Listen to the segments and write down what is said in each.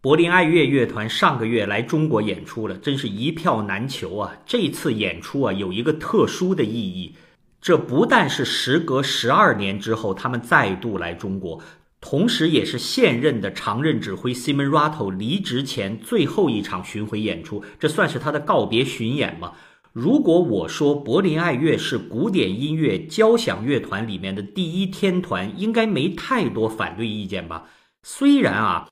柏林爱乐乐团上个月来中国演出了，真是一票难求啊！这次演出啊，有一个特殊的意义，这不但是时隔十二年之后他们再度来中国，同时也是现任的常任指挥 Simon Rattle 离职前最后一场巡回演出，这算是他的告别巡演吗？如果我说柏林爱乐是古典音乐交响乐团里面的第一天团，应该没太多反对意见吧？虽然啊。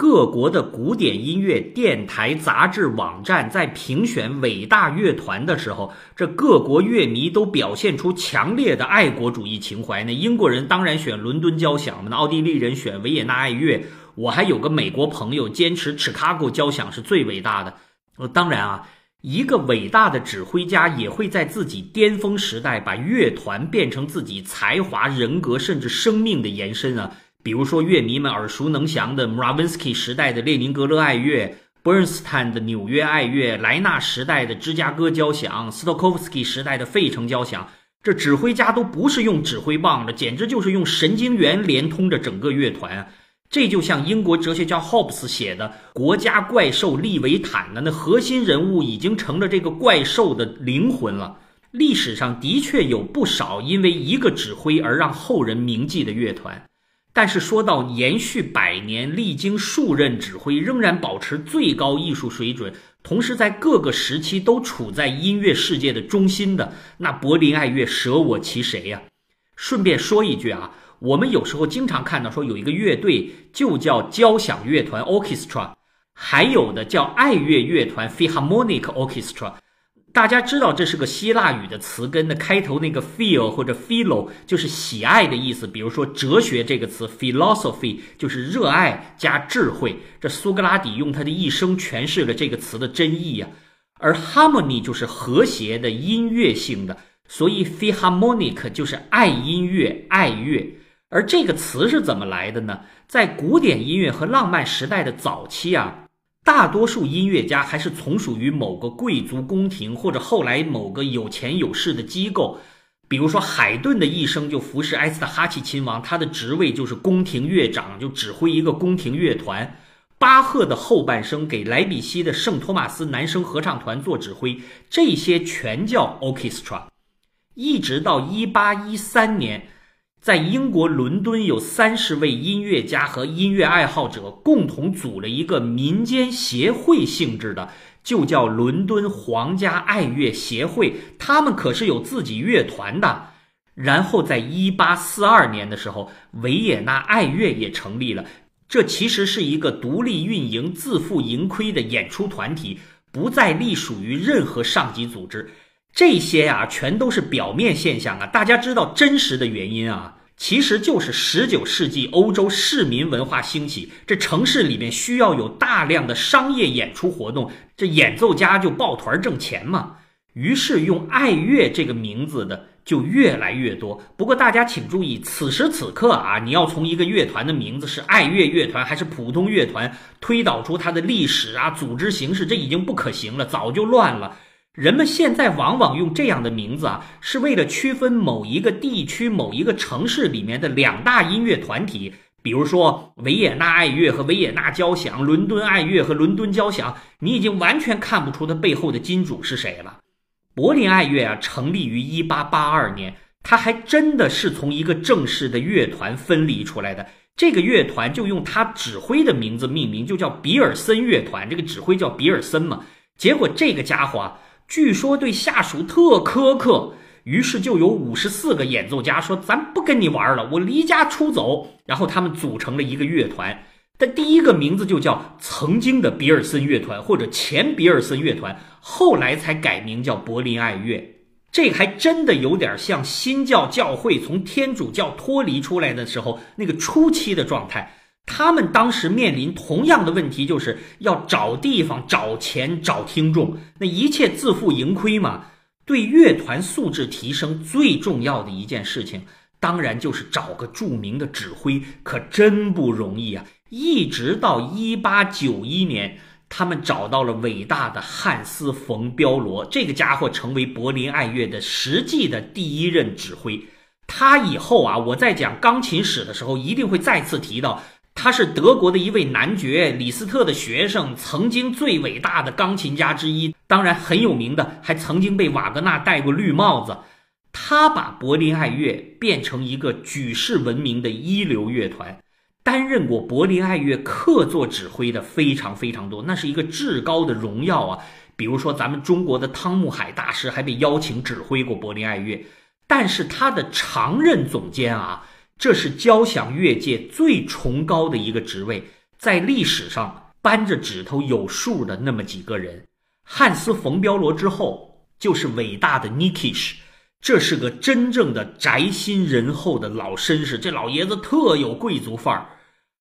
各国的古典音乐电台、杂志、网站在评选伟大乐团的时候，这各国乐迷都表现出强烈的爱国主义情怀。那英国人当然选伦敦交响，那奥地利人选维也纳爱乐。我还有个美国朋友坚持 Chicago 交响是最伟大的。呃，当然啊，一个伟大的指挥家也会在自己巅峰时代把乐团变成自己才华、人格甚至生命的延伸啊。比如说，乐迷们耳熟能详的 Mravinsky 时代的列宁格勒爱乐，Bernstein 的纽约爱乐，莱纳时代的芝加哥交响，Stokowski 时代的费城交响，这指挥家都不是用指挥棒的，简直就是用神经元连通着整个乐团。这就像英国哲学家 Hobbes 写的《国家怪兽利维坦》的那核心人物已经成了这个怪兽的灵魂了。历史上的确有不少因为一个指挥而让后人铭记的乐团。但是说到延续百年、历经数任指挥，仍然保持最高艺术水准，同时在各个时期都处在音乐世界的中心的，那柏林爱乐舍我其谁呀？顺便说一句啊，我们有时候经常看到说有一个乐队就叫交响乐团 （orchestra），还有的叫爱乐乐团 （philharmonic orchestra）。大家知道这是个希腊语的词根，的开头那个 feel 或者 philo 就是喜爱的意思。比如说哲学这个词 philosophy 就是热爱加智慧。这苏格拉底用他的一生诠释了这个词的真意呀。而 harmony 就是和谐的音乐性的，所以 philharmonic 就是爱音乐、爱乐。而这个词是怎么来的呢？在古典音乐和浪漫时代的早期啊。大多数音乐家还是从属于某个贵族宫廷，或者后来某个有钱有势的机构。比如说，海顿的一生就服侍埃斯特哈奇亲王，他的职位就是宫廷乐长，就指挥一个宫廷乐团。巴赫的后半生给莱比锡的圣托马斯男声合唱团做指挥，这些全叫 orchestra。一直到一八一三年。在英国伦敦，有三十位音乐家和音乐爱好者共同组了一个民间协会性质的，就叫伦敦皇家爱乐协会。他们可是有自己乐团的。然后，在一八四二年的时候，维也纳爱乐也成立了。这其实是一个独立运营、自负盈亏的演出团体，不再隶属于任何上级组织。这些呀，全都是表面现象啊！大家知道真实的原因啊，其实就是十九世纪欧洲市民文化兴起，这城市里面需要有大量的商业演出活动，这演奏家就抱团挣钱嘛。于是用爱乐这个名字的就越来越多。不过大家请注意，此时此刻啊，你要从一个乐团的名字是爱乐乐团还是普通乐团，推导出它的历史啊、组织形式，这已经不可行了，早就乱了。人们现在往往用这样的名字啊，是为了区分某一个地区、某一个城市里面的两大音乐团体，比如说维也纳爱乐和维也纳交响，伦敦爱乐和伦敦交响。你已经完全看不出它背后的金主是谁了。柏林爱乐啊，成立于一八八二年，它还真的是从一个正式的乐团分离出来的。这个乐团就用他指挥的名字命名，就叫比尔森乐团。这个指挥叫比尔森嘛。结果这个家伙啊。据说对下属特苛刻，于是就有五十四个演奏家说：“咱不跟你玩了，我离家出走。”然后他们组成了一个乐团，的第一个名字就叫曾经的比尔森乐团或者前比尔森乐团，后来才改名叫柏林爱乐。这还真的有点像新教教会从天主教脱离出来的时候那个初期的状态。他们当时面临同样的问题，就是要找地方、找钱、找听众，那一切自负盈亏嘛。对乐团素质提升最重要的一件事情，当然就是找个著名的指挥，可真不容易啊！一直到一八九一年，他们找到了伟大的汉斯·冯·彪罗，这个家伙成为柏林爱乐的实际的第一任指挥。他以后啊，我在讲钢琴史的时候，一定会再次提到。他是德国的一位男爵，李斯特的学生，曾经最伟大的钢琴家之一，当然很有名的，还曾经被瓦格纳戴过绿帽子。他把柏林爱乐变成一个举世闻名的一流乐团，担任过柏林爱乐客座指挥的非常非常多，那是一个至高的荣耀啊。比如说，咱们中国的汤沐海大师还被邀请指挥过柏林爱乐，但是他的常任总监啊，这是交响乐界最崇高的一个职位，在历史上扳着指头有数的那么几个人，汉斯·冯·彪罗之后就是伟大的 Nikish，这是个真正的宅心仁厚的老绅士，这老爷子特有贵族范儿。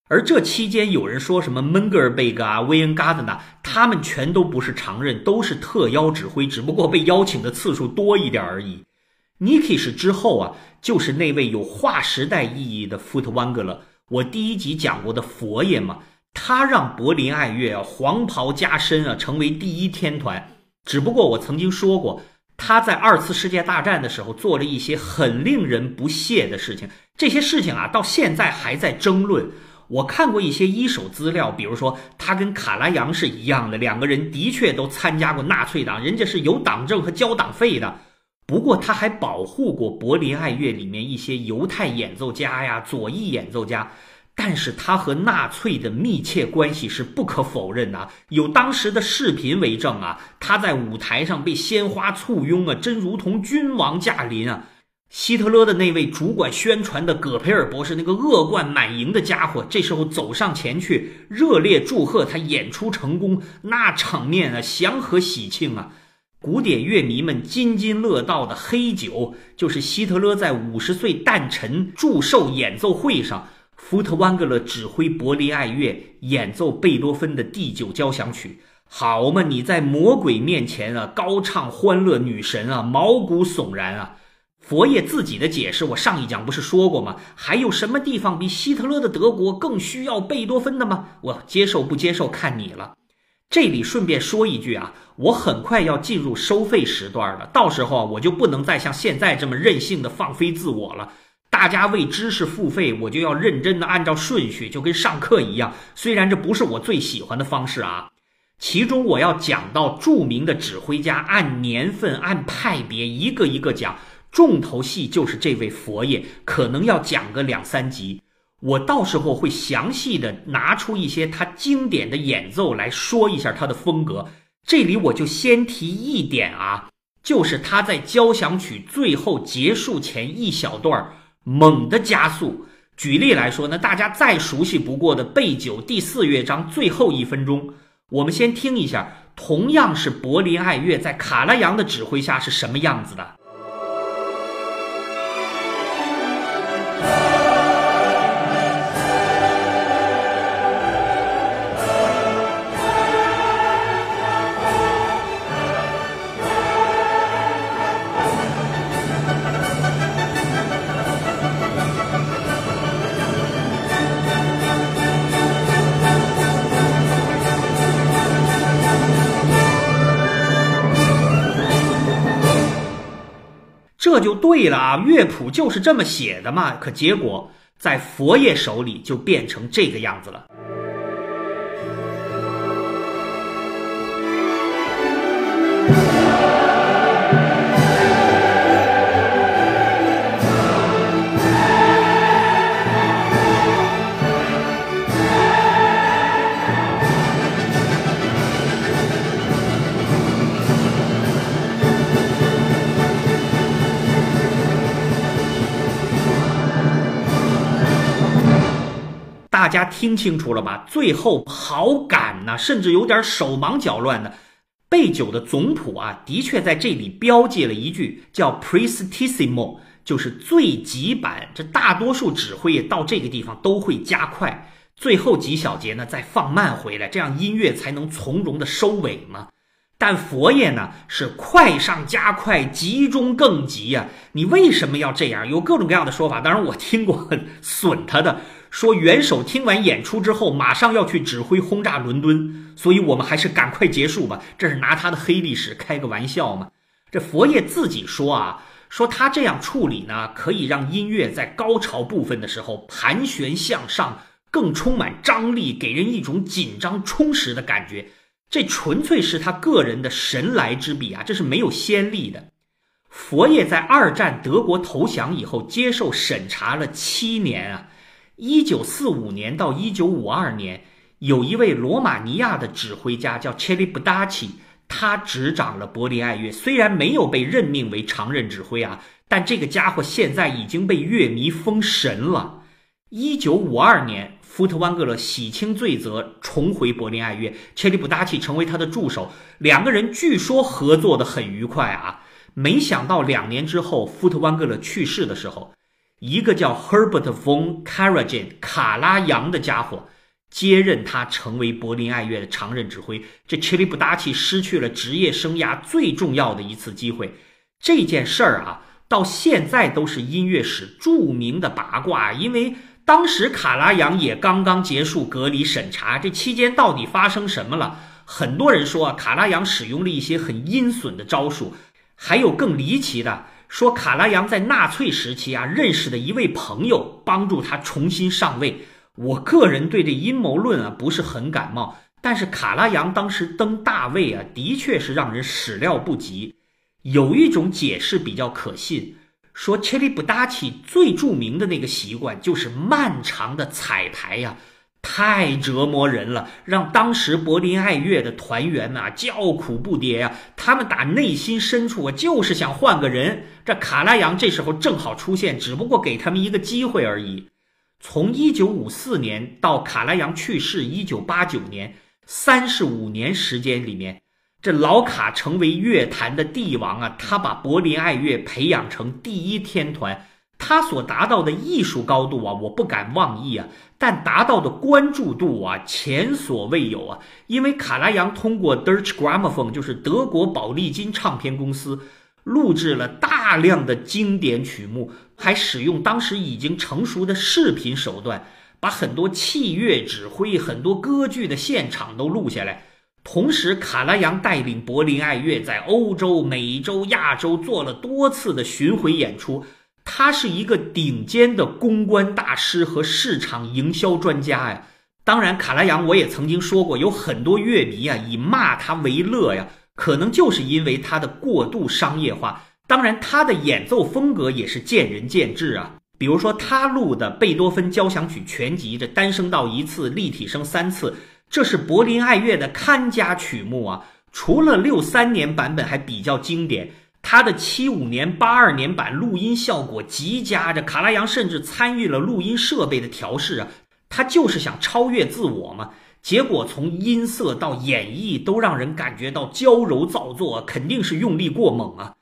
而这期间，有人说什么门格尔贝格啊、威恩嘎德纳，他们全都不是常任，都是特邀指挥，只不过被邀请的次数多一点而已。尼基什之后啊，就是那位有划时代意义的福特万格勒，我第一集讲过的佛爷嘛，他让柏林爱乐啊黄袍加身啊，成为第一天团。只不过我曾经说过，他在二次世界大战的时候做了一些很令人不屑的事情，这些事情啊，到现在还在争论。我看过一些一手资料，比如说他跟卡拉扬是一样的，两个人的确都参加过纳粹党，人家是有党证和交党费的。不过他还保护过柏林爱乐里面一些犹太演奏家呀、左翼演奏家。但是他和纳粹的密切关系是不可否认的，有当时的视频为证啊，他在舞台上被鲜花簇拥啊，真如同君王驾临啊。希特勒的那位主管宣传的葛培尔博士，那个恶贯满盈的家伙，这时候走上前去，热烈祝贺他演出成功，那场面啊，祥和喜庆啊！古典乐迷们津津乐道的黑酒，就是希特勒在五十岁诞辰祝寿演奏会上，福特万格勒指挥柏林爱乐演奏贝多芬的第九交响曲。好嘛，你在魔鬼面前啊，高唱欢乐女神啊，毛骨悚然啊！佛爷自己的解释，我上一讲不是说过吗？还有什么地方比希特勒的德国更需要贝多芬的吗？我接受不接受看你了。这里顺便说一句啊，我很快要进入收费时段了，到时候啊，我就不能再像现在这么任性的放飞自我了。大家为知识付费，我就要认真的按照顺序，就跟上课一样。虽然这不是我最喜欢的方式啊，其中我要讲到著名的指挥家，按年份、按派别，一个一个讲。重头戏就是这位佛爷，可能要讲个两三集。我到时候会详细的拿出一些他经典的演奏来说一下他的风格。这里我就先提一点啊，就是他在交响曲最后结束前一小段猛的加速。举例来说呢，大家再熟悉不过的贝九第四乐章最后一分钟，我们先听一下，同样是柏林爱乐在卡拉扬的指挥下是什么样子的。对了啊，乐谱就是这么写的嘛。可结果在佛爷手里就变成这个样子了。大家听清楚了吧？最后好赶呐，甚至有点手忙脚乱的。贝九的总谱啊，的确在这里标记了一句叫 prestissimo，就是最急版。这大多数指挥到这个地方都会加快，最后几小节呢再放慢回来，这样音乐才能从容的收尾嘛。但佛爷呢是快上加快，急中更急呀。你为什么要这样？有各种各样的说法。当然我听过很损他的。说元首听完演出之后，马上要去指挥轰炸伦敦，所以我们还是赶快结束吧。这是拿他的黑历史开个玩笑吗？这佛爷自己说啊，说他这样处理呢，可以让音乐在高潮部分的时候盘旋向上，更充满张力，给人一种紧张充实的感觉。这纯粹是他个人的神来之笔啊！这是没有先例的。佛爷在二战德国投降以后，接受审查了七年啊。一九四五年到一九五二年，有一位罗马尼亚的指挥家叫切利布达奇，他执掌了柏林爱乐。虽然没有被任命为常任指挥啊，但这个家伙现在已经被乐迷封神了。一九五二年。福特万格勒洗清罪责，重回柏林爱乐，切利布达奇成为他的助手。两个人据说合作的很愉快啊。没想到两年之后，福特万格勒去世的时候，一个叫 Herbert von Karajan 卡拉扬的家伙接任他，成为柏林爱乐的常任指挥。这切利布达奇失去了职业生涯最重要的一次机会。这件事儿啊，到现在都是音乐史著名的八卦，因为。当时卡拉扬也刚刚结束隔离审查，这期间到底发生什么了？很多人说卡拉扬使用了一些很阴损的招数，还有更离奇的，说卡拉扬在纳粹时期啊认识的一位朋友帮助他重新上位。我个人对这阴谋论啊不是很感冒，但是卡拉扬当时登大位啊，的确是让人始料不及。有一种解释比较可信。说切利布达奇最著名的那个习惯就是漫长的彩排呀，太折磨人了，让当时柏林爱乐的团员们啊叫苦不迭呀。他们打内心深处啊就是想换个人。这卡拉扬这时候正好出现，只不过给他们一个机会而已。从一九五四年到卡拉扬去世一九八九年，三十五年时间里面。这老卡成为乐坛的帝王啊！他把柏林爱乐培养成第一天团，他所达到的艺术高度啊，我不敢妄议啊，但达到的关注度啊，前所未有啊！因为卡拉扬通过 Deutsche Grammophon，就是德国宝丽金唱片公司，录制了大量的经典曲目，还使用当时已经成熟的视频手段，把很多器乐指挥、很多歌剧的现场都录下来。同时，卡拉扬带领柏林爱乐在欧洲、美洲、亚洲做了多次的巡回演出。他是一个顶尖的公关大师和市场营销专家呀。当然，卡拉扬我也曾经说过，有很多乐迷啊以骂他为乐呀，可能就是因为他的过度商业化。当然，他的演奏风格也是见仁见智啊。比如说，他录的贝多芬交响曲全集，这单声道一次，立体声三次。这是柏林爱乐的看家曲目啊，除了六三年版本还比较经典，他的七五年、八二年版录音效果极佳。这卡拉扬甚至参与了录音设备的调试啊，他就是想超越自我嘛。结果从音色到演绎都让人感觉到娇柔造作，肯定是用力过猛啊。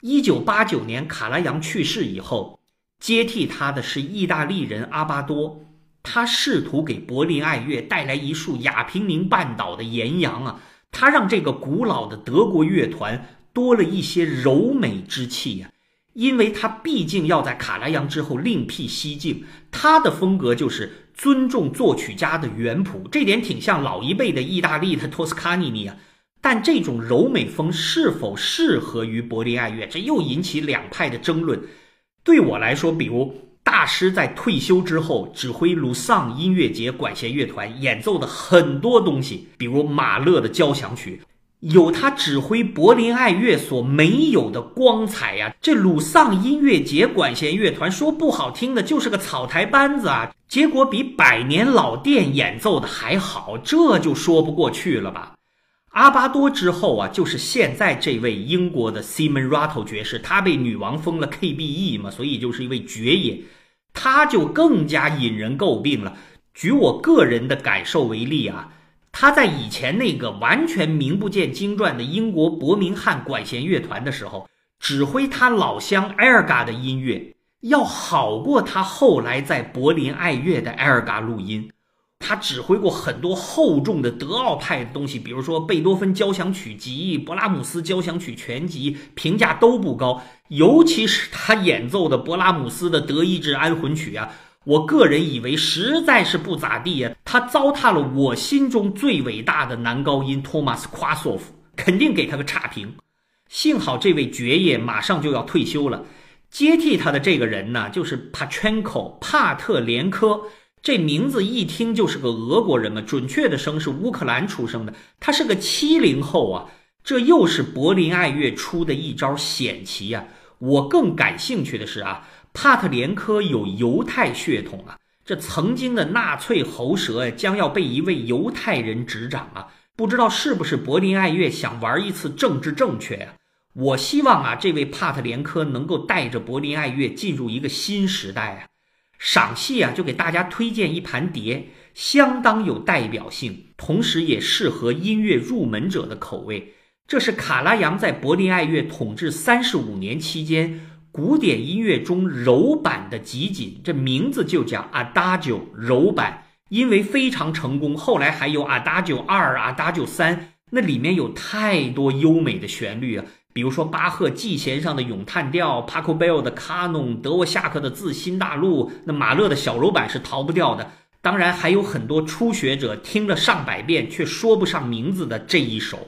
一九八九年卡拉扬去世以后，接替他的是意大利人阿巴多。他试图给柏林爱乐带来一束亚平宁半岛的岩阳啊！他让这个古老的德国乐团多了一些柔美之气呀。因为他毕竟要在卡拉扬之后另辟蹊径，他的风格就是尊重作曲家的原谱，这点挺像老一辈的意大利的托斯卡尼尼啊。但这种柔美风是否适合于柏林爱乐，这又引起两派的争论。对我来说，比如。大师在退休之后指挥鲁桑音乐节管弦乐团演奏的很多东西，比如马勒的交响曲，有他指挥柏林爱乐所没有的光彩呀。这鲁桑音乐节管弦乐团说不好听的就是个草台班子啊，结果比百年老店演奏的还好，这就说不过去了吧？阿巴多之后啊，就是现在这位英国的 Simon Rattle 爵士，他被女王封了 KBE 嘛，所以就是一位爵爷。他就更加引人诟病了。举我个人的感受为例啊，他在以前那个完全名不见经传的英国伯明翰管弦乐团的时候，指挥他老乡埃尔嘎的音乐，要好过他后来在柏林爱乐的埃尔嘎录音。他指挥过很多厚重的德奥派的东西，比如说贝多芬交响曲集、勃拉姆斯交响曲全集，评价都不高。尤其是他演奏的勃拉姆斯的德意志安魂曲啊，我个人以为实在是不咋地呀。他糟蹋了我心中最伟大的男高音托马斯夸索夫，肯定给他个差评。幸好这位爵爷马上就要退休了，接替他的这个人呢，就是帕 c 科帕特连科。这名字一听就是个俄国人嘛，准确的生是乌克兰出生的，他是个七零后啊。这又是柏林爱乐出的一招险棋呀！我更感兴趣的是啊，帕特连科有犹太血统啊，这曾经的纳粹喉舌将要被一位犹太人执掌啊！不知道是不是柏林爱乐想玩一次政治正确呀？我希望啊，这位帕特连科能够带着柏林爱乐进入一个新时代啊！赏析啊，就给大家推荐一盘碟，相当有代表性，同时也适合音乐入门者的口味。这是卡拉扬在柏林爱乐统治三十五年期间，古典音乐中柔版的集锦，这名字就叫 Adagio 柔版。因为非常成功，后来还有 Adagio 二、Adagio 三，那里面有太多优美的旋律啊，比如说巴赫 G 弦上的咏叹调，Pachelbel 的卡农，德沃夏克的自新大陆，那马勒的小柔版是逃不掉的。当然还有很多初学者听了上百遍却说不上名字的这一首。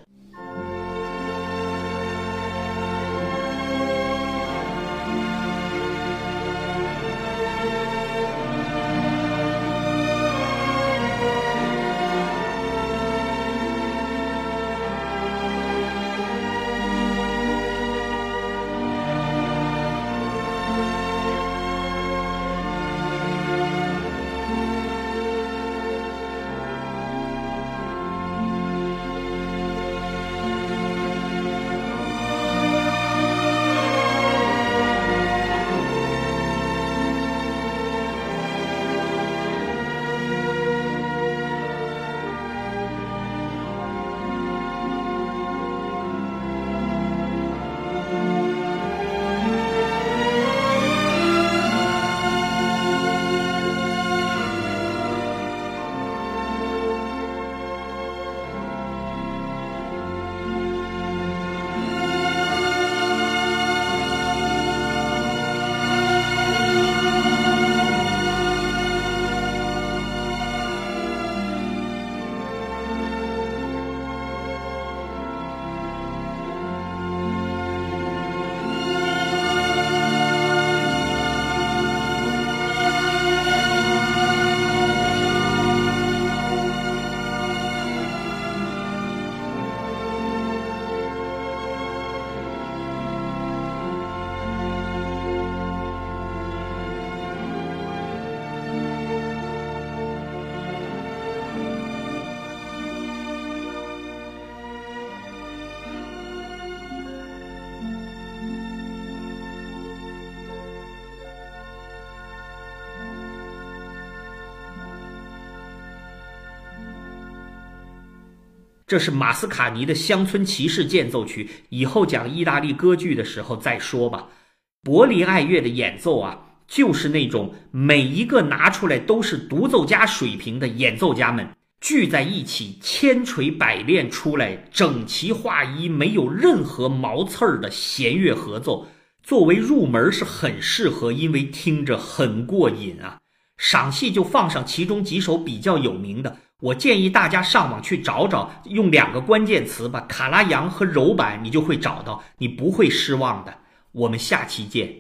这是马斯卡尼的《乡村骑士间奏曲》，以后讲意大利歌剧的时候再说吧。柏林爱乐的演奏啊，就是那种每一个拿出来都是独奏家水平的演奏家们聚在一起，千锤百炼出来，整齐划一，没有任何毛刺儿的弦乐合奏。作为入门是很适合，因为听着很过瘾啊。赏析就放上其中几首比较有名的。我建议大家上网去找找，用两个关键词吧，卡拉扬和柔板，你就会找到，你不会失望的。我们下期见。